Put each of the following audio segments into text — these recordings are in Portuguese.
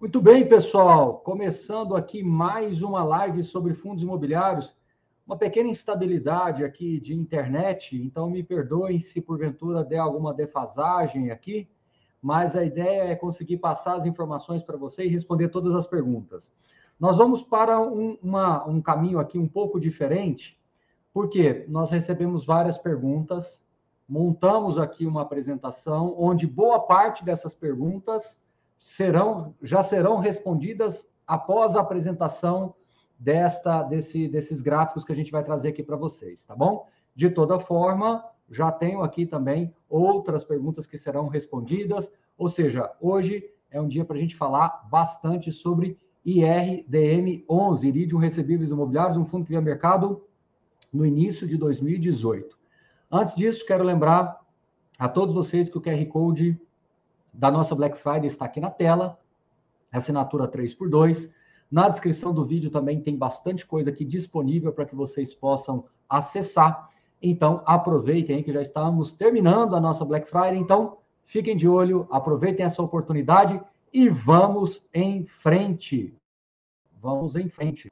Muito bem, pessoal. Começando aqui mais uma live sobre fundos imobiliários. Uma pequena instabilidade aqui de internet, então me perdoem se porventura der alguma defasagem aqui, mas a ideia é conseguir passar as informações para você e responder todas as perguntas. Nós vamos para um, uma, um caminho aqui um pouco diferente, porque nós recebemos várias perguntas, montamos aqui uma apresentação onde boa parte dessas perguntas serão já serão respondidas após a apresentação desta desse, desses gráficos que a gente vai trazer aqui para vocês, tá bom? De toda forma, já tenho aqui também outras perguntas que serão respondidas, ou seja, hoje é um dia para a gente falar bastante sobre IRDM 11, Iridium Recebíveis Imobiliários, um fundo que veio ao mercado no início de 2018. Antes disso, quero lembrar a todos vocês que o QR Code da nossa Black Friday está aqui na tela, assinatura 3x2. Na descrição do vídeo também tem bastante coisa aqui disponível para que vocês possam acessar. Então, aproveitem aí que já estamos terminando a nossa Black Friday. Então, fiquem de olho, aproveitem essa oportunidade e vamos em frente. Vamos em frente.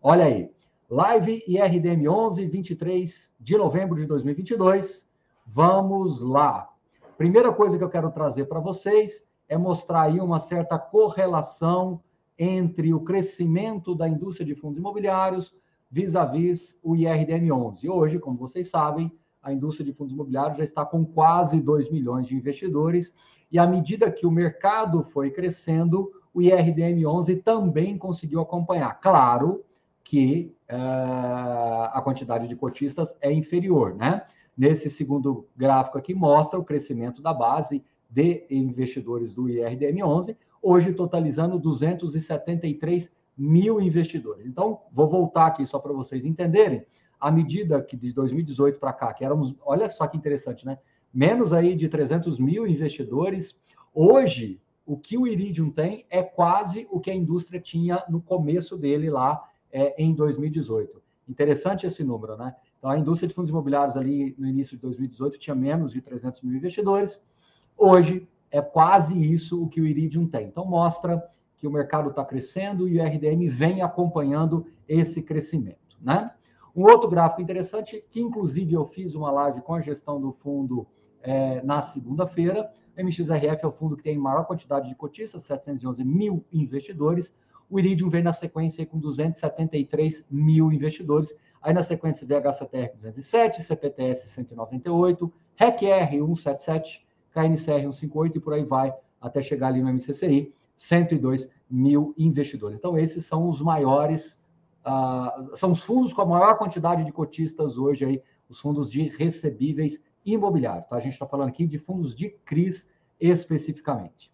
Olha aí, live IRDM 11, 23 de novembro de 2022. Vamos lá. Primeira coisa que eu quero trazer para vocês é mostrar aí uma certa correlação entre o crescimento da indústria de fundos imobiliários vis-à-vis o IRDM11. Hoje, como vocês sabem, a indústria de fundos imobiliários já está com quase 2 milhões de investidores, e à medida que o mercado foi crescendo, o IRDM11 também conseguiu acompanhar. Claro que uh, a quantidade de cotistas é inferior, né? Nesse segundo gráfico aqui, mostra o crescimento da base de investidores do IRDM11, hoje totalizando 273 mil investidores. Então, vou voltar aqui só para vocês entenderem, à medida que de 2018 para cá, que éramos, olha só que interessante, né? Menos aí de 300 mil investidores. Hoje, o que o Iridium tem é quase o que a indústria tinha no começo dele lá é, em 2018. Interessante esse número, né? Então, a indústria de fundos imobiliários ali no início de 2018 tinha menos de 300 mil investidores. Hoje é quase isso o que o Iridium tem. Então, mostra que o mercado está crescendo e o RDM vem acompanhando esse crescimento. Né? Um outro gráfico interessante, que inclusive eu fiz uma live com a gestão do fundo é, na segunda-feira. MXRF é o fundo que tem maior quantidade de cotistas, 711 mil investidores. O Iridium vem na sequência com 273 mil investidores. Aí na sequência VHCTR 207, CPTS 198, RECR 177, KNCR 158 e por aí vai até chegar ali no MCCI, 102 mil investidores. Então esses são os maiores, uh, são os fundos com a maior quantidade de cotistas hoje aí, os fundos de recebíveis imobiliários. Tá? A gente está falando aqui de fundos de CRIs especificamente.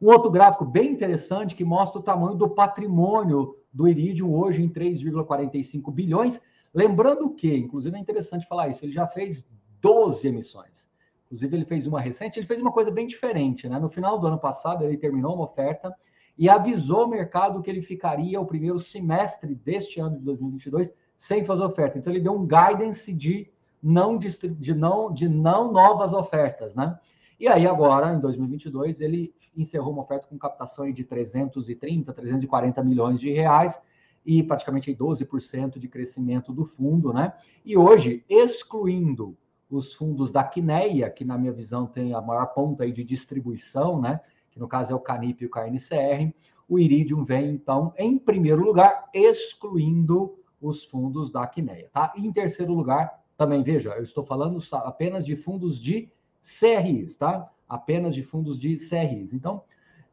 Um outro gráfico bem interessante que mostra o tamanho do patrimônio do Iridium hoje em 3,45 bilhões. Lembrando que, inclusive é interessante falar isso, ele já fez 12 emissões. Inclusive, ele fez uma recente, ele fez uma coisa bem diferente, né? No final do ano passado, ele terminou uma oferta e avisou o mercado que ele ficaria o primeiro semestre deste ano de 2022 sem fazer oferta. Então, ele deu um guidance de não, de não, de não novas ofertas, né? E aí, agora, em 2022, ele encerrou uma oferta com captação de 330, 340 milhões de reais e praticamente 12% de crescimento do fundo, né? E hoje, excluindo os fundos da Quineia, que na minha visão tem a maior ponta aí de distribuição, né? Que no caso é o Canip e o KNCR, o Iridium vem então em primeiro lugar, excluindo os fundos da Quineia, tá? E em terceiro lugar, também veja, eu estou falando apenas de fundos de CRIs, tá? Apenas de fundos de CRIs. Então,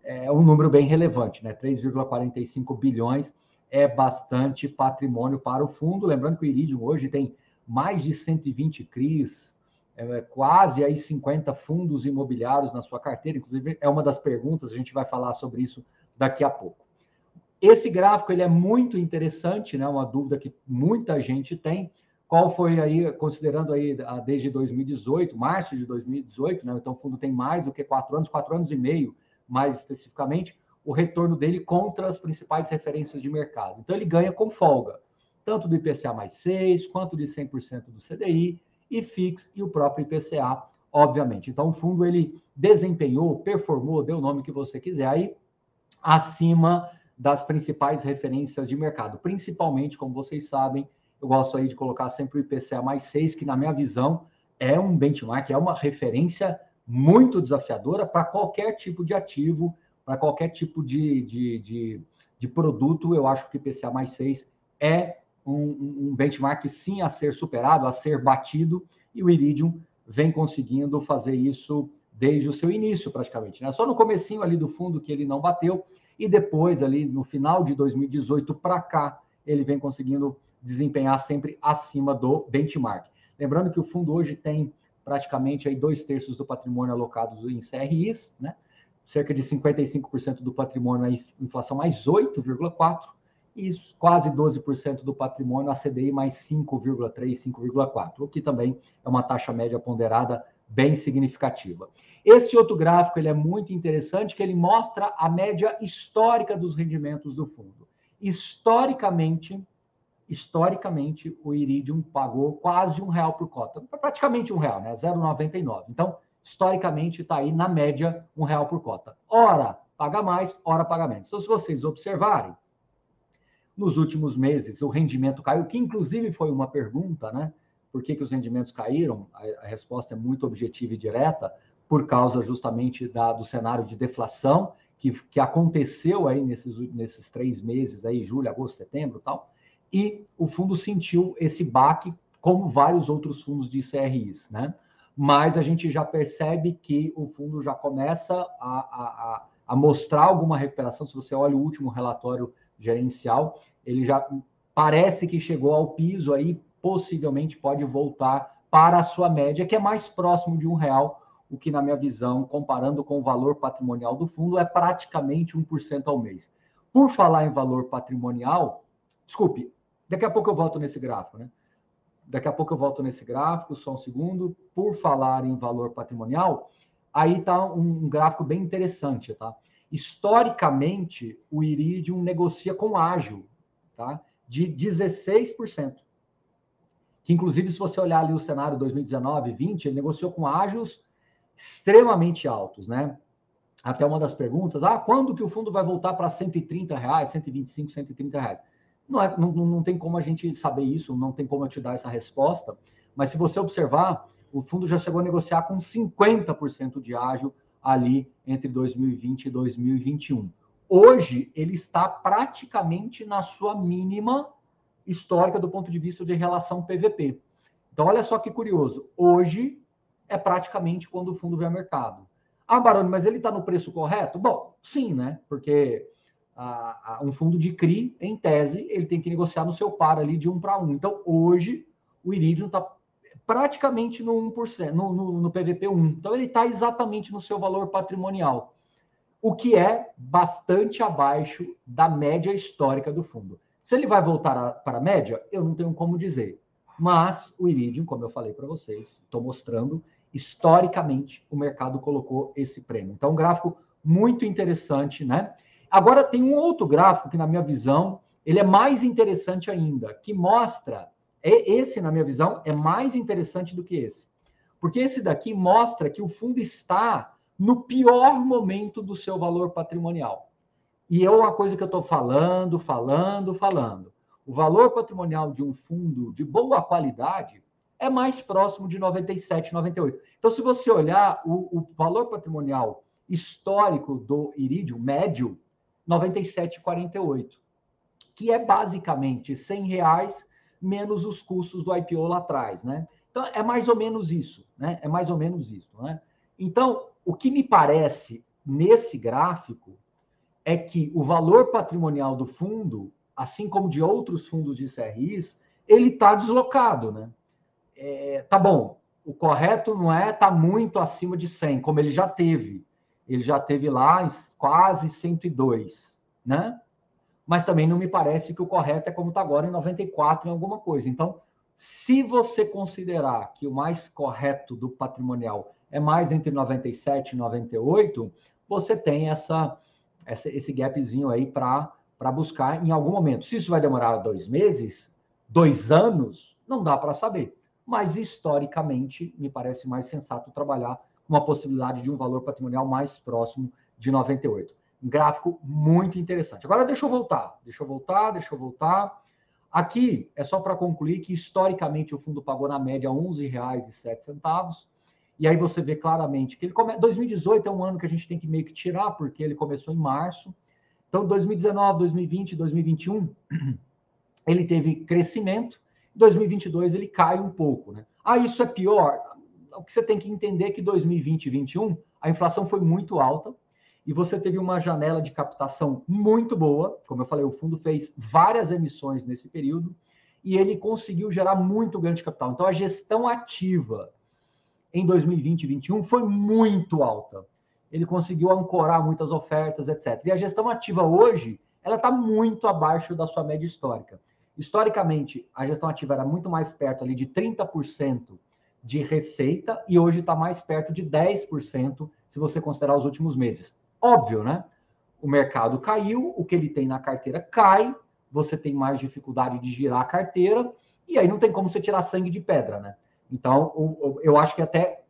é um número bem relevante, né? 3,45 bilhões é bastante patrimônio para o fundo. Lembrando que o Iridium hoje tem mais de 120 CRIs, é, quase aí 50 fundos imobiliários na sua carteira. Inclusive, é uma das perguntas, a gente vai falar sobre isso daqui a pouco. Esse gráfico ele é muito interessante, né? Uma dúvida que muita gente tem qual foi aí, considerando aí desde 2018, março de 2018, né? Então o fundo tem mais do que quatro anos, quatro anos e meio, mais especificamente, o retorno dele contra as principais referências de mercado. Então ele ganha com folga, tanto do IPCA mais 6, quanto de 100% do CDI, e FIX e o próprio IPCA, obviamente. Então o fundo ele desempenhou, performou, deu o nome que você quiser aí, acima das principais referências de mercado. Principalmente, como vocês sabem, eu gosto aí de colocar sempre o IPCA mais 6, que na minha visão é um benchmark, é uma referência muito desafiadora para qualquer tipo de ativo, para qualquer tipo de, de, de, de, produto. Eu acho que o IPCA mais 6 é um, um benchmark sim a ser superado, a ser batido, e o Iridium vem conseguindo fazer isso desde o seu início, praticamente. Né? Só no comecinho ali do fundo que ele não bateu, e depois, ali no final de 2018 para cá, ele vem conseguindo desempenhar sempre acima do benchmark. Lembrando que o fundo hoje tem praticamente aí dois terços do patrimônio alocados em CRIs, né? cerca de 55% do patrimônio aí, inflação mais 8,4%, e quase 12% do patrimônio a CDI mais 5,3%, 5,4%, o que também é uma taxa média ponderada bem significativa. Esse outro gráfico ele é muito interessante, que ele mostra a média histórica dos rendimentos do fundo. Historicamente, historicamente, o Iridium pagou quase um real por cota, praticamente um real, né? 0,99. Então, historicamente, está aí na média um real por cota. Ora paga mais, ora paga menos. Então, se vocês observarem, nos últimos meses o rendimento caiu, que inclusive foi uma pergunta, né? Por que, que os rendimentos caíram? A, a resposta é muito objetiva e direta, por causa justamente da, do cenário de deflação que, que aconteceu aí nesses, nesses três meses, aí, julho, agosto, setembro tal, e o fundo sentiu esse baque, como vários outros fundos de CRIs, né? Mas a gente já percebe que o fundo já começa a, a, a mostrar alguma recuperação. Se você olha o último relatório gerencial, ele já parece que chegou ao piso aí possivelmente pode voltar para a sua média, que é mais próximo de um real, o que, na minha visão, comparando com o valor patrimonial do fundo, é praticamente 1% ao mês. Por falar em valor patrimonial, desculpe, daqui a pouco eu volto nesse gráfico, né? Daqui a pouco eu volto nesse gráfico, só um segundo. Por falar em valor patrimonial, aí um, um gráfico bem interessante, tá? Historicamente, o Iridium negocia com ágil, tá? De 16% que inclusive se você olhar ali o cenário 2019, 20, ele negociou com ágios extremamente altos, né? Até uma das perguntas, ah, quando que o fundo vai voltar para 130 reais, 125, 130 reais? Não, é, não, não tem como a gente saber isso, não tem como eu te dar essa resposta, mas se você observar, o fundo já chegou a negociar com 50% de ágio ali entre 2020 e 2021. Hoje, ele está praticamente na sua mínima histórica do ponto de vista de relação PVP. Então, olha só que curioso. Hoje é praticamente quando o fundo vem ao mercado. Ah, Baroni, mas ele está no preço correto? Bom, sim, né? Porque a, a, um fundo de CRI, em tese, ele tem que negociar no seu par ali de um para um. Então, hoje, o Iridium está praticamente no 1%, no, no, no PVP 1. Então, ele está exatamente no seu valor patrimonial, o que é bastante abaixo da média histórica do fundo. Se ele vai voltar para a média, eu não tenho como dizer. Mas o Iridium, como eu falei para vocês, estou mostrando, historicamente o mercado colocou esse prêmio. Então, um gráfico muito interessante, né? Agora tem um outro gráfico que, na minha visão, ele é mais interessante ainda, que mostra, esse, na minha visão, é mais interessante do que esse. Porque esse daqui mostra que o fundo está no pior momento do seu valor patrimonial. E é uma coisa que eu estou falando, falando, falando. O valor patrimonial de um fundo de boa qualidade é mais próximo de 97, 98. Então, se você olhar o, o valor patrimonial histórico do Iridium, médio, 97,48, que é basicamente 100 reais menos os custos do IPO lá atrás, né? Então, é mais ou menos isso, né? É mais ou menos isso, né? Então, o que me parece nesse gráfico é que o valor patrimonial do fundo, assim como de outros fundos de CRIs, ele está deslocado, né? É, tá bom, o correto não é estar tá muito acima de 100, como ele já teve. Ele já teve lá quase 102, né? Mas também não me parece que o correto é como está agora em 94 em alguma coisa. Então, se você considerar que o mais correto do patrimonial é mais entre 97 e 98, você tem essa essa, esse gapzinho aí para buscar em algum momento. Se isso vai demorar dois meses, dois anos, não dá para saber. Mas historicamente, me parece mais sensato trabalhar uma possibilidade de um valor patrimonial mais próximo de 98. Um gráfico muito interessante. Agora deixa eu voltar, deixa eu voltar, deixa eu voltar. Aqui é só para concluir que historicamente o fundo pagou na média R$ 11,07. E aí você vê claramente que ele come... 2018 é um ano que a gente tem que meio que tirar, porque ele começou em março. Então, 2019, 2020, 2021, ele teve crescimento. 2022 ele cai um pouco, né? Ah, isso é pior. O que você tem que entender é que 2020 e 2021 a inflação foi muito alta e você teve uma janela de captação muito boa. Como eu falei, o fundo fez várias emissões nesse período e ele conseguiu gerar muito ganho de capital. Então, a gestão ativa em 2020 e 2021 foi muito alta. Ele conseguiu ancorar muitas ofertas, etc. E a gestão ativa hoje, ela está muito abaixo da sua média histórica. Historicamente, a gestão ativa era muito mais perto ali de 30% de receita e hoje está mais perto de 10% se você considerar os últimos meses. Óbvio, né? O mercado caiu, o que ele tem na carteira cai, você tem mais dificuldade de girar a carteira, e aí não tem como você tirar sangue de pedra, né? Então, eu acho que até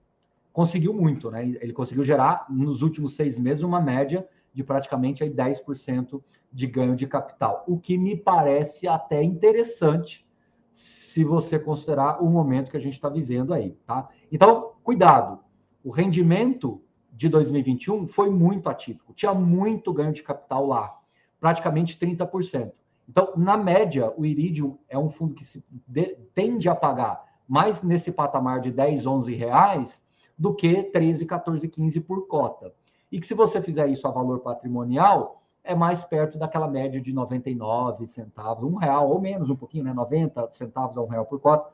conseguiu muito, né? Ele conseguiu gerar, nos últimos seis meses, uma média de praticamente aí 10% de ganho de capital, o que me parece até interessante se você considerar o momento que a gente está vivendo aí, tá? Então, cuidado. O rendimento de 2021 foi muito atípico, tinha muito ganho de capital lá, praticamente 30%. Então, na média, o Iridium é um fundo que se de, tende a pagar mais nesse patamar de 10, 11 reais do que 13, 14, 15 por cota. E que se você fizer isso a valor patrimonial, é mais perto daquela média de 99 centavos, um real ou menos, um pouquinho, né? 90 centavos a um real por cota,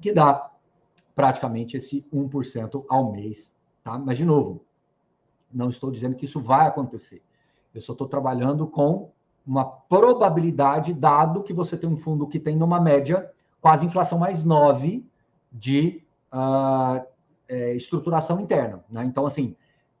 que dá praticamente esse 1% ao mês, tá? Mas, de novo, não estou dizendo que isso vai acontecer. Eu só estou trabalhando com uma probabilidade, dado que você tem um fundo que tem numa média quase inflação mais 9 de uh, é, estruturação interna. Né? Então, assim,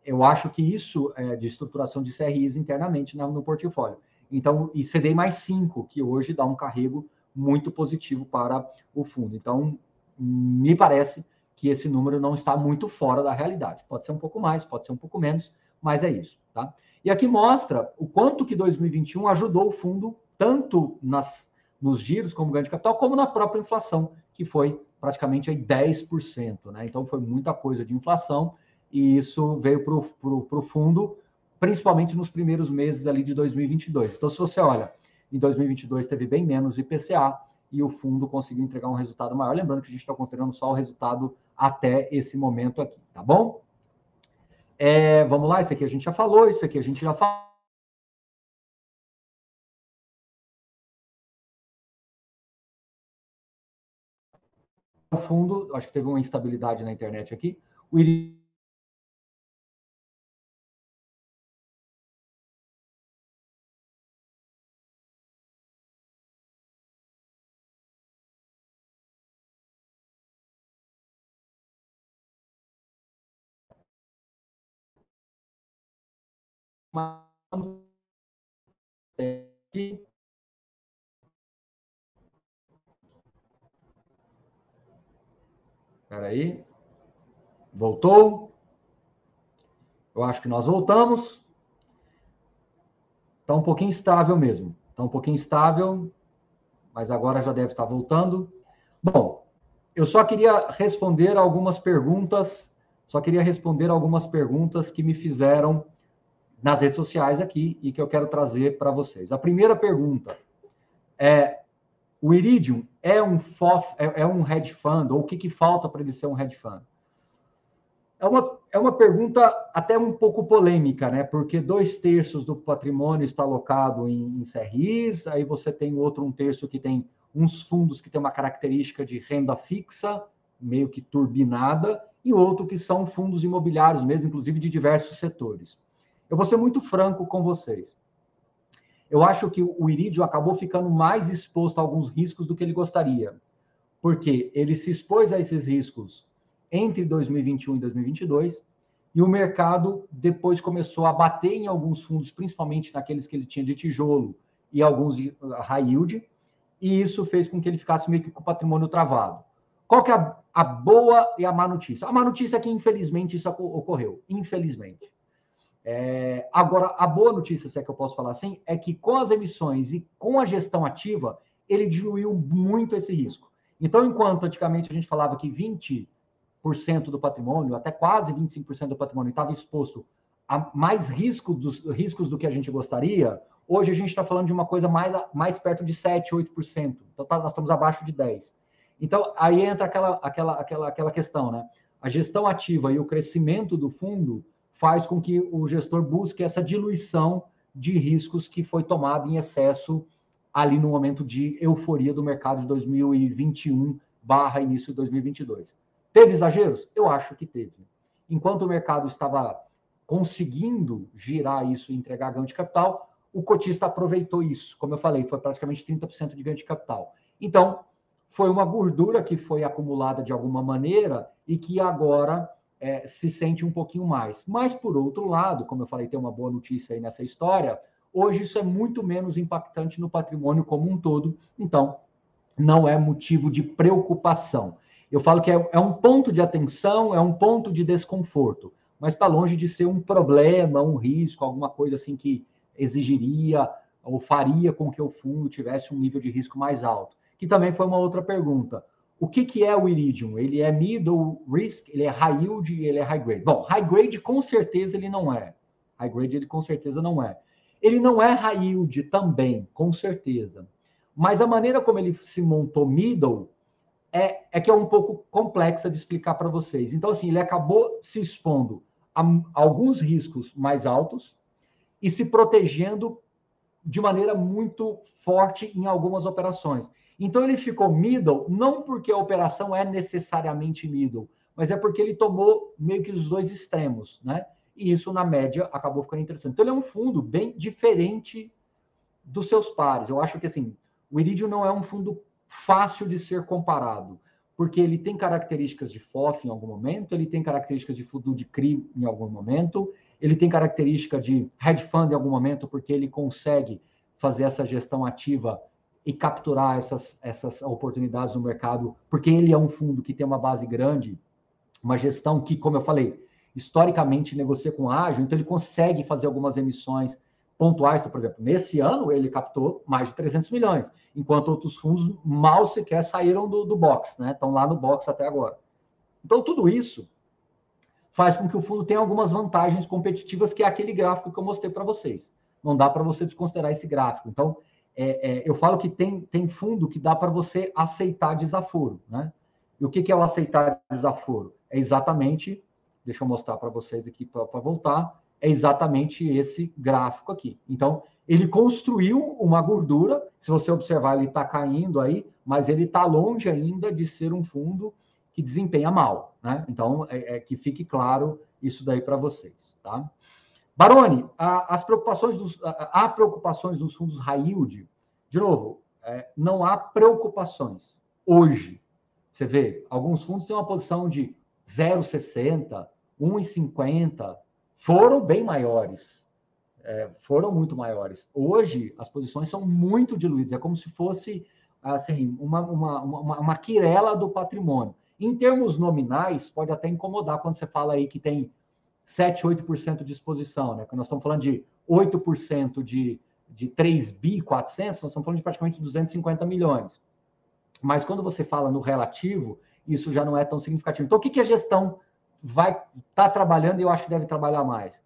eu acho que isso é de estruturação de CRIs internamente no portfólio. Então, e CDI mais 5, que hoje dá um carrego muito positivo para o fundo. Então, me parece que esse número não está muito fora da realidade. Pode ser um pouco mais, pode ser um pouco menos, mas é isso, tá? E aqui mostra o quanto que 2021 ajudou o fundo tanto nas, nos giros como ganho de capital, como na própria inflação, que foi praticamente aí 10%, né? Então foi muita coisa de inflação e isso veio para o fundo, principalmente nos primeiros meses ali de 2022. Então, se você olha, em 2022 teve bem menos IPCA e o fundo conseguiu entregar um resultado maior. Lembrando que a gente está considerando só o resultado até esse momento aqui, tá bom? É, vamos lá, isso aqui a gente já falou, isso aqui a gente já falou. Fundo, acho que teve uma instabilidade na internet aqui. O Espera aí. Voltou? Eu acho que nós voltamos. Está um pouquinho estável mesmo. Está um pouquinho estável, mas agora já deve estar voltando. Bom, eu só queria responder algumas perguntas, só queria responder algumas perguntas que me fizeram nas redes sociais aqui e que eu quero trazer para vocês. A primeira pergunta é: o Iridium é um FOF, é, é um hedge fund, ou o que, que falta para ele ser um hedge fund? É uma, é uma pergunta até um pouco polêmica, né? Porque dois terços do patrimônio está alocado em, em CRIs, aí você tem outro um terço que tem uns fundos que tem uma característica de renda fixa, meio que turbinada, e outro que são fundos imobiliários mesmo, inclusive de diversos setores. Eu vou ser muito franco com vocês. Eu acho que o Iridio acabou ficando mais exposto a alguns riscos do que ele gostaria, porque ele se expôs a esses riscos entre 2021 e 2022, e o mercado depois começou a bater em alguns fundos, principalmente naqueles que ele tinha de tijolo e alguns de high yield, e isso fez com que ele ficasse meio que com o patrimônio travado. Qual que é a, a boa e a má notícia? A má notícia é que, infelizmente, isso ocorreu. Infelizmente. É, agora, a boa notícia, se é que eu posso falar assim, é que com as emissões e com a gestão ativa, ele diluiu muito esse risco. Então, enquanto antigamente a gente falava que 20% do patrimônio, até quase 25% do patrimônio estava exposto a mais risco dos, riscos do que a gente gostaria, hoje a gente está falando de uma coisa mais, mais perto de 7%, 8%. Então, tá, nós estamos abaixo de 10%. Então, aí entra aquela, aquela, aquela, aquela questão, né? A gestão ativa e o crescimento do fundo faz com que o gestor busque essa diluição de riscos que foi tomado em excesso ali no momento de euforia do mercado de 2021 barra início de 2022. Teve exageros? Eu acho que teve. Enquanto o mercado estava conseguindo girar isso e entregar ganho de capital, o cotista aproveitou isso. Como eu falei, foi praticamente 30% de ganho de capital. Então, foi uma gordura que foi acumulada de alguma maneira e que agora é, se sente um pouquinho mais. Mas, por outro lado, como eu falei, tem uma boa notícia aí nessa história, hoje isso é muito menos impactante no patrimônio como um todo, então não é motivo de preocupação. Eu falo que é, é um ponto de atenção, é um ponto de desconforto, mas está longe de ser um problema, um risco, alguma coisa assim que exigiria ou faria com que o fundo tivesse um nível de risco mais alto. Que também foi uma outra pergunta. O que, que é o Iridium? Ele é middle risk, ele é high yield ele é high grade. Bom, high grade com certeza ele não é. High grade ele com certeza não é. Ele não é high yield também, com certeza. Mas a maneira como ele se montou middle é, é que é um pouco complexa de explicar para vocês. Então, assim, ele acabou se expondo a alguns riscos mais altos e se protegendo de maneira muito forte em algumas operações. Então ele ficou middle, não porque a operação é necessariamente middle, mas é porque ele tomou meio que os dois extremos, né? E isso, na média, acabou ficando interessante. Então ele é um fundo bem diferente dos seus pares. Eu acho que assim, o Iridium não é um fundo fácil de ser comparado, porque ele tem características de FOF em algum momento, ele tem características de fundo de CRI em algum momento, ele tem característica de hedge fund em algum momento, porque ele consegue fazer essa gestão ativa e capturar essas, essas oportunidades no mercado, porque ele é um fundo que tem uma base grande, uma gestão que, como eu falei, historicamente negocia com ágil, então ele consegue fazer algumas emissões pontuais. Então, por exemplo, nesse ano ele captou mais de 300 milhões, enquanto outros fundos mal sequer saíram do, do box, né? Estão lá no box até agora. Então, tudo isso faz com que o fundo tenha algumas vantagens competitivas, que é aquele gráfico que eu mostrei para vocês. Não dá para você desconsiderar esse gráfico. Então, é, é, eu falo que tem, tem fundo que dá para você aceitar desaforo, né? E o que, que é o aceitar desaforo? É exatamente, deixa eu mostrar para vocês aqui para voltar, é exatamente esse gráfico aqui. Então, ele construiu uma gordura, se você observar, ele está caindo aí, mas ele está longe ainda de ser um fundo que desempenha mal, né? Então, é, é que fique claro isso daí para vocês, tá? Baroni, as preocupações dos, há preocupações nos fundos high yield. De novo, é, não há preocupações hoje. Você vê, alguns fundos têm uma posição de 0,60, 1,50, foram bem maiores, é, foram muito maiores. Hoje, as posições são muito diluídas, é como se fosse assim uma, uma, uma, uma quirela do patrimônio. Em termos nominais, pode até incomodar quando você fala aí que tem 7, 8% de exposição, né? Quando nós estamos falando de 8% de, de 3 bi 400, nós estamos falando de praticamente 250 milhões. Mas quando você fala no relativo, isso já não é tão significativo. Então, o que, que a gestão vai estar tá trabalhando e eu acho que deve trabalhar mais?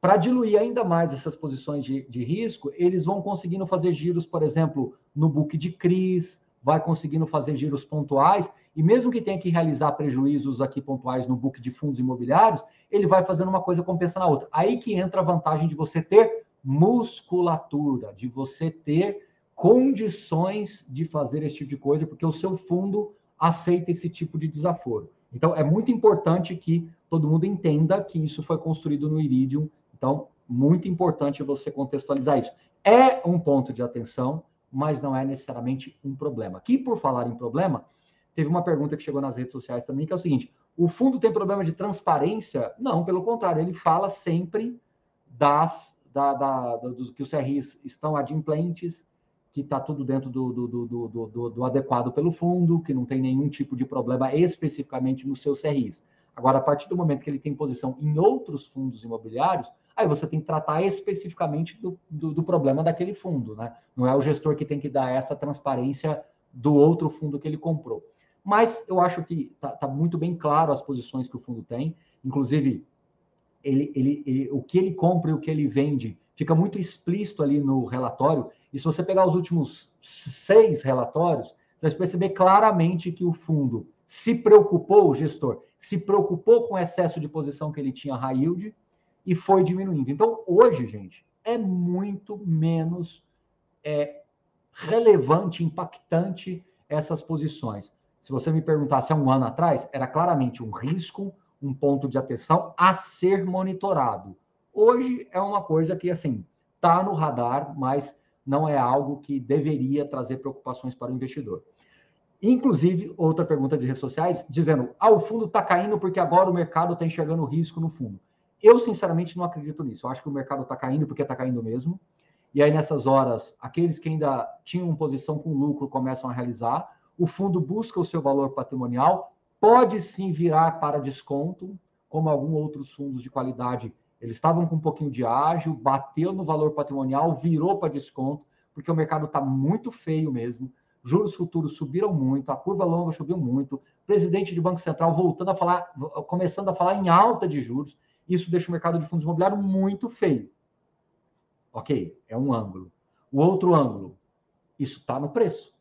Para diluir ainda mais essas posições de, de risco, eles vão conseguindo fazer giros, por exemplo, no book de CRIs, vai conseguindo fazer giros pontuais, e mesmo que tenha que realizar prejuízos aqui pontuais no book de fundos imobiliários, ele vai fazendo uma coisa compensando a outra. Aí que entra a vantagem de você ter musculatura, de você ter condições de fazer esse tipo de coisa, porque o seu fundo aceita esse tipo de desaforo. Então, é muito importante que todo mundo entenda que isso foi construído no Iridium. Então, muito importante você contextualizar isso. É um ponto de atenção, mas não é necessariamente um problema. Aqui, por falar em problema, teve uma pergunta que chegou nas redes sociais também, que é o seguinte: o fundo tem problema de transparência? Não, pelo contrário, ele fala sempre das da, da, que os CRIs estão adimplentes, que está tudo dentro do, do, do, do, adequado pelo fundo, que não tem nenhum tipo de problema especificamente nos seus CRIs. Agora, a partir do momento que ele tem posição em outros fundos imobiliários, aí você tem que tratar especificamente do problema daquele fundo, né? Não é o gestor que tem que dar essa transparência do outro fundo que ele comprou. Mas eu acho que está tá muito bem claro as posições que o fundo tem, inclusive ele, ele, ele, o que ele compra e o que ele vende fica muito explícito ali no relatório. E se você pegar os últimos seis relatórios, você vai perceber claramente que o fundo se preocupou, o gestor, se preocupou com o excesso de posição que ele tinha high yield e foi diminuindo. Então, hoje, gente, é muito menos é, relevante, impactante essas posições. Se você me perguntasse há um ano atrás, era claramente um risco, um ponto de atenção a ser monitorado. Hoje é uma coisa que, assim, está no radar, mas não é algo que deveria trazer preocupações para o investidor. Inclusive, outra pergunta de redes sociais, dizendo: ah, o fundo está caindo porque agora o mercado está enxergando risco no fundo. Eu, sinceramente, não acredito nisso. Eu acho que o mercado está caindo porque está caindo mesmo. E aí, nessas horas, aqueles que ainda tinham posição com lucro começam a realizar. O fundo busca o seu valor patrimonial, pode sim virar para desconto, como alguns outros fundos de qualidade eles estavam com um pouquinho de ágil, bateu no valor patrimonial, virou para desconto, porque o mercado está muito feio mesmo. Juros futuros subiram muito, a curva longa subiu muito. Presidente de Banco Central voltando a falar, começando a falar em alta de juros. Isso deixa o mercado de fundos imobiliários muito feio. Ok, é um ângulo. O outro ângulo, isso está no preço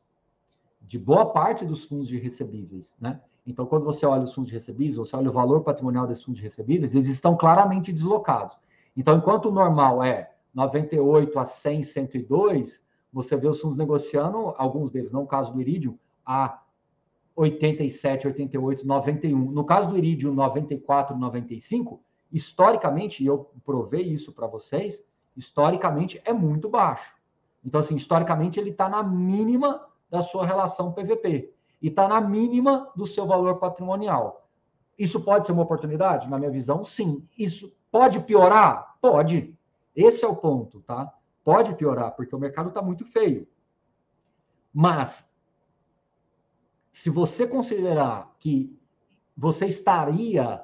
de boa parte dos fundos de recebíveis, né? Então, quando você olha os fundos de recebíveis, você olha o valor patrimonial desses fundos de recebíveis, eles estão claramente deslocados. Então, enquanto o normal é 98 a 100, 102, você vê os fundos negociando, alguns deles, não o caso do Iridium, a 87, 88, 91. No caso do Iridium, 94, 95, historicamente, e eu provei isso para vocês, historicamente é muito baixo. Então, assim, historicamente ele está na mínima da sua relação PVP e está na mínima do seu valor patrimonial. Isso pode ser uma oportunidade? Na minha visão, sim. Isso pode piorar? Pode. Esse é o ponto, tá? Pode piorar, porque o mercado está muito feio. Mas, se você considerar que você estaria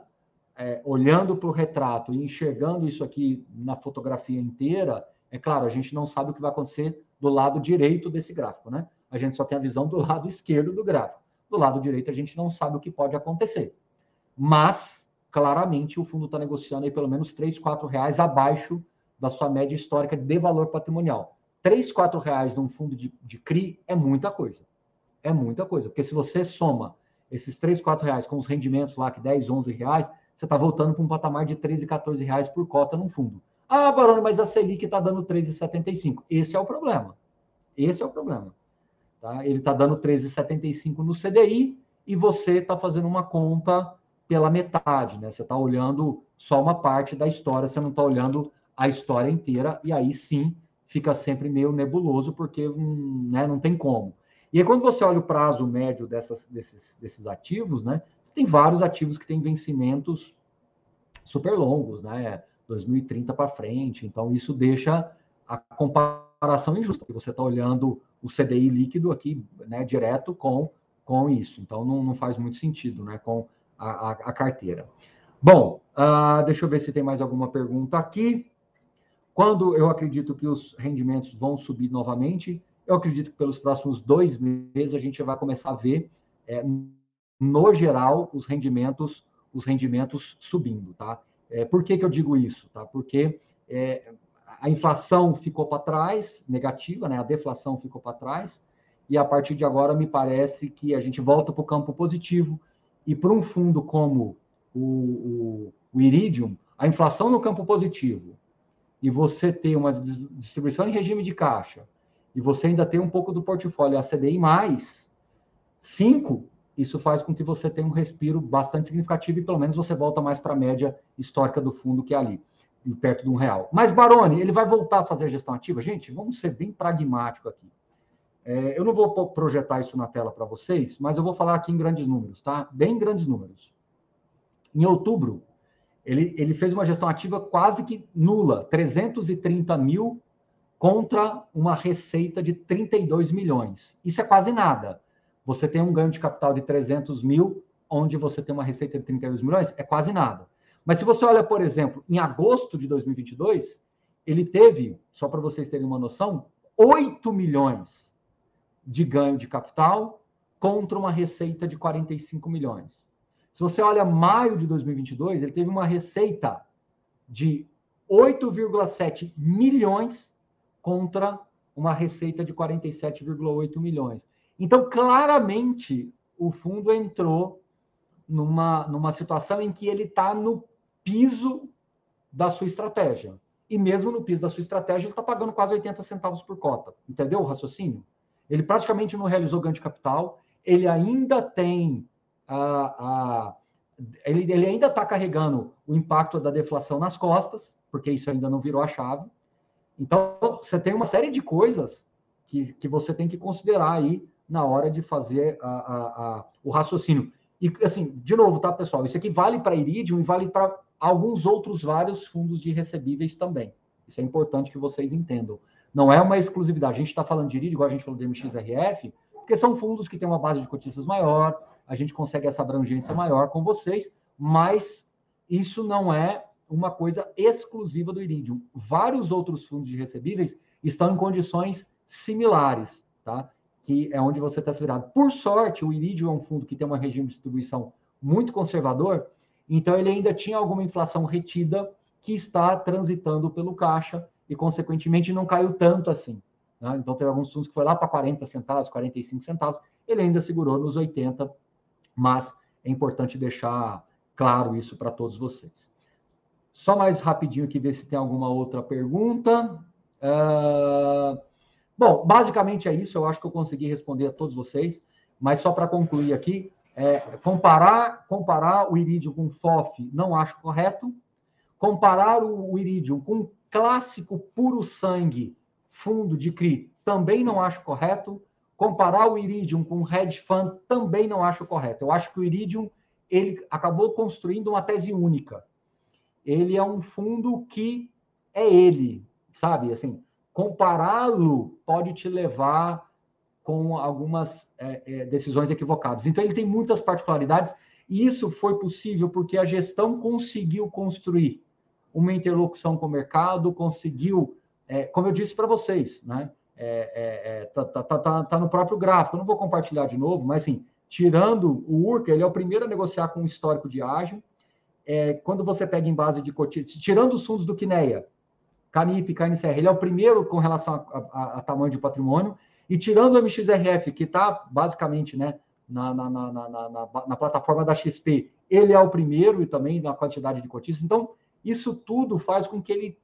é, olhando para o retrato e enxergando isso aqui na fotografia inteira, é claro, a gente não sabe o que vai acontecer do lado direito desse gráfico, né? A gente só tem a visão do lado esquerdo do gráfico. Do lado direito, a gente não sabe o que pode acontecer. Mas, claramente, o fundo está negociando aí pelo menos 3, 4 reais abaixo da sua média histórica de valor patrimonial. 3, 4 reais num fundo de, de CRI é muita coisa. É muita coisa. Porque se você soma esses 3, 4 reais com os rendimentos lá, que 10, 11 reais, você está voltando para um patamar de 13, 14 reais por cota num fundo. Ah, Barone, mas a Selic está dando 13,75. Esse é o problema. Esse é o problema. Tá? Ele está dando 13,75 no CDI e você está fazendo uma conta pela metade, né? Você está olhando só uma parte da história, você não está olhando a história inteira, e aí sim fica sempre meio nebuloso, porque hum, né, não tem como. E aí, quando você olha o prazo médio dessas, desses, desses ativos, né? Você tem vários ativos que têm vencimentos super longos, né? 2030 para frente. Então, isso deixa a comparação injusta, porque você está olhando o CDI líquido aqui, né, direto com, com isso. Então, não, não faz muito sentido, né, com a, a, a carteira. Bom, uh, deixa eu ver se tem mais alguma pergunta aqui. Quando eu acredito que os rendimentos vão subir novamente, eu acredito que pelos próximos dois meses a gente vai começar a ver, é, no geral, os rendimentos, os rendimentos subindo, tá? É, por que, que eu digo isso? Tá? Porque é, a inflação ficou para trás, negativa, né? a deflação ficou para trás, e a partir de agora me parece que a gente volta para o campo positivo, e para um fundo como o, o, o Iridium, a inflação no campo positivo, e você ter uma distribuição em regime de caixa, e você ainda tem um pouco do portfólio a CDI mais 5, isso faz com que você tenha um respiro bastante significativo e pelo menos você volta mais para a média histórica do fundo que é ali perto de um real. Mas Baroni, ele vai voltar a fazer gestão ativa? Gente, vamos ser bem pragmático aqui. É, eu não vou projetar isso na tela para vocês, mas eu vou falar aqui em grandes números, tá? Bem grandes números. Em outubro, ele, ele fez uma gestão ativa quase que nula, 330 mil contra uma receita de 32 milhões. Isso é quase nada. Você tem um ganho de capital de 300 mil, onde você tem uma receita de 32 milhões, é quase nada. Mas se você olha, por exemplo, em agosto de 2022, ele teve, só para vocês terem uma noção, 8 milhões de ganho de capital contra uma receita de 45 milhões. Se você olha maio de 2022, ele teve uma receita de 8,7 milhões contra uma receita de 47,8 milhões. Então, claramente, o fundo entrou numa, numa situação em que ele está no piso da sua estratégia. E mesmo no piso da sua estratégia, ele está pagando quase 80 centavos por cota. Entendeu o raciocínio? Ele praticamente não realizou ganho de capital, ele ainda tem a. a ele, ele ainda está carregando o impacto da deflação nas costas, porque isso ainda não virou a chave. Então, você tem uma série de coisas que, que você tem que considerar aí na hora de fazer a, a, a, o raciocínio. E, assim, de novo, tá, pessoal? Isso aqui vale para Iridium e vale para alguns outros vários fundos de recebíveis também. Isso é importante que vocês entendam. Não é uma exclusividade. A gente está falando de Iridium, igual a gente falou do MXRF, porque são fundos que têm uma base de cotistas maior, a gente consegue essa abrangência maior com vocês, mas isso não é uma coisa exclusiva do Iridium. Vários outros fundos de recebíveis estão em condições similares, tá? Que é onde você está se virado. Por sorte, o Iridium é um fundo que tem um regime de distribuição muito conservador, então ele ainda tinha alguma inflação retida que está transitando pelo caixa e, consequentemente, não caiu tanto assim. Né? Então, teve alguns fundos que foi lá para 40 centavos, 45 centavos, ele ainda segurou nos 80, mas é importante deixar claro isso para todos vocês. Só mais rapidinho aqui, ver se tem alguma outra pergunta. Uh, bom, basicamente é isso. Eu acho que eu consegui responder a todos vocês. Mas só para concluir aqui, é, comparar, comparar o Iridium com o FOF não acho correto. Comparar o, o Iridium com o clássico puro sangue fundo de CRI também não acho correto. Comparar o Iridium com o hedge fund também não acho correto. Eu acho que o Iridium ele acabou construindo uma tese única ele é um fundo que é ele, sabe? Assim, compará-lo pode te levar com algumas é, é, decisões equivocadas. Então, ele tem muitas particularidades, e isso foi possível porque a gestão conseguiu construir uma interlocução com o mercado, conseguiu, é, como eu disse para vocês, né? É, é, tá, tá, tá, tá, no próprio gráfico, eu não vou compartilhar de novo, mas assim, tirando o Urca, ele é o primeiro a negociar com o histórico de ágil, é, quando você pega em base de cotistas, tirando os fundos do Quineia, Canip, KNCR, ele é o primeiro com relação a, a, a tamanho de patrimônio, e tirando o MXRF, que está basicamente né, na, na, na, na, plataforma da XP, ele é o primeiro e também na quantidade de cotistas. Então, isso tudo faz com que ele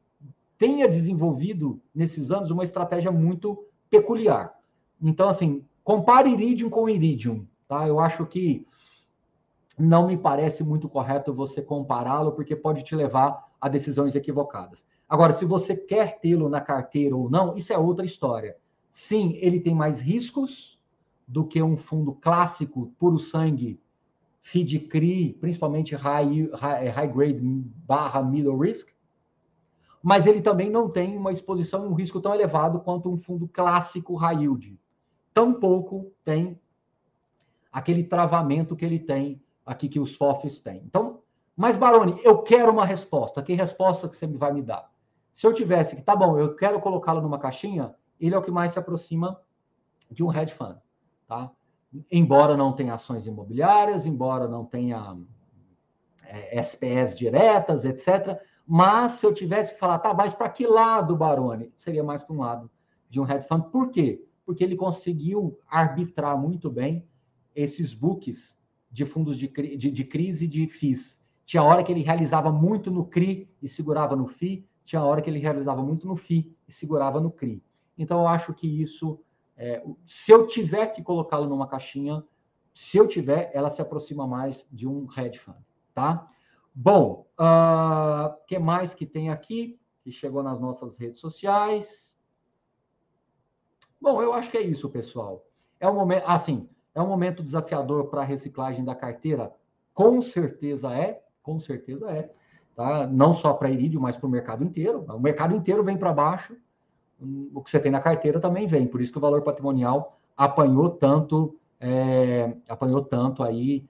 tenha desenvolvido, nesses anos, uma estratégia muito peculiar. Então, assim, compare Iridium com Iridium. Tá? Eu acho que não me parece muito correto você compará-lo, porque pode te levar a decisões equivocadas. Agora, se você quer tê-lo na carteira ou não, isso é outra história. Sim, ele tem mais riscos do que um fundo clássico, puro sangue, FIDCRI, principalmente high, high, high grade barra middle risk, mas ele também não tem uma exposição e um risco tão elevado quanto um fundo clássico high yield. Tampouco tem aquele travamento que ele tem aqui que os FOFs têm. Então, mas Baroni, eu quero uma resposta. Que resposta que você vai me dar? Se eu tivesse que, tá bom, eu quero colocá-lo numa caixinha, ele é o que mais se aproxima de um hedge fund, tá? Embora não tenha ações imobiliárias, embora não tenha é, SPS diretas, etc. Mas se eu tivesse que falar, tá, mas para que lado, Baroni? Seria mais para um lado de um hedge fund. Por quê? Porque ele conseguiu arbitrar muito bem esses books de fundos de, de, de crise de FIIs. Tinha hora que ele realizava muito no CRI e segurava no FI, tinha hora que ele realizava muito no FI e segurava no CRI. Então, eu acho que isso, é, se eu tiver que colocá-lo numa caixinha, se eu tiver, ela se aproxima mais de um hedge fund, tá? Bom, o uh, ah, que mais que tem aqui, que chegou nas nossas redes sociais? Bom, eu acho que é isso, pessoal. É o momento, assim, é um momento desafiador para a reciclagem da carteira? Com certeza é, com certeza é. Tá? Não só para Iridium, mas para o mercado inteiro. O mercado inteiro vem para baixo, o que você tem na carteira também vem. Por isso que o valor patrimonial apanhou tanto, é, apanhou tanto aí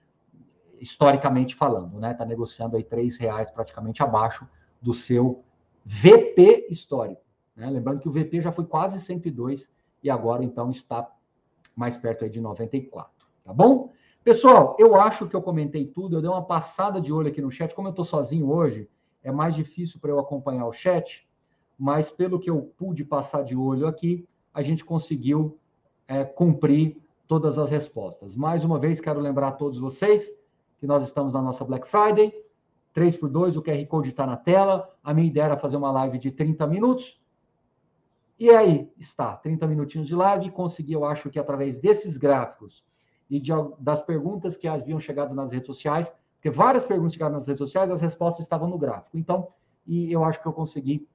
historicamente falando, né? Está negociando aí três reais praticamente abaixo do seu VP histórico. Né? Lembrando que o VP já foi quase 102 e agora então está mais perto aí de 94, tá bom? Pessoal, eu acho que eu comentei tudo, eu dei uma passada de olho aqui no chat, como eu estou sozinho hoje, é mais difícil para eu acompanhar o chat, mas pelo que eu pude passar de olho aqui, a gente conseguiu é, cumprir todas as respostas. Mais uma vez, quero lembrar a todos vocês que nós estamos na nossa Black Friday, 3 por 2 o QR Code está na tela. A minha ideia era fazer uma live de 30 minutos. E aí está, 30 minutinhos de live, e consegui, eu acho que através desses gráficos e de, das perguntas que haviam chegado nas redes sociais, porque várias perguntas chegaram nas redes sociais, as respostas estavam no gráfico. Então, e eu acho que eu consegui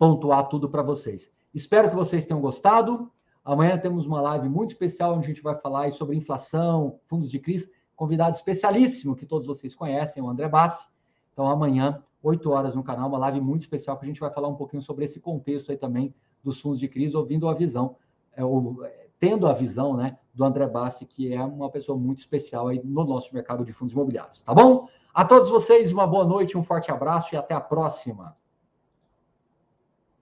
pontuar tudo para vocês. Espero que vocês tenham gostado. Amanhã temos uma live muito especial onde a gente vai falar sobre inflação, fundos de crise, convidado especialíssimo que todos vocês conhecem, o André Bassi. Então, amanhã, 8 horas no canal, uma live muito especial que a gente vai falar um pouquinho sobre esse contexto aí também dos fundos de crise, ouvindo a visão, é, ou, é, tendo a visão né, do André Bassi, que é uma pessoa muito especial aí no nosso mercado de fundos imobiliários. Tá bom? A todos vocês, uma boa noite, um forte abraço e até a próxima.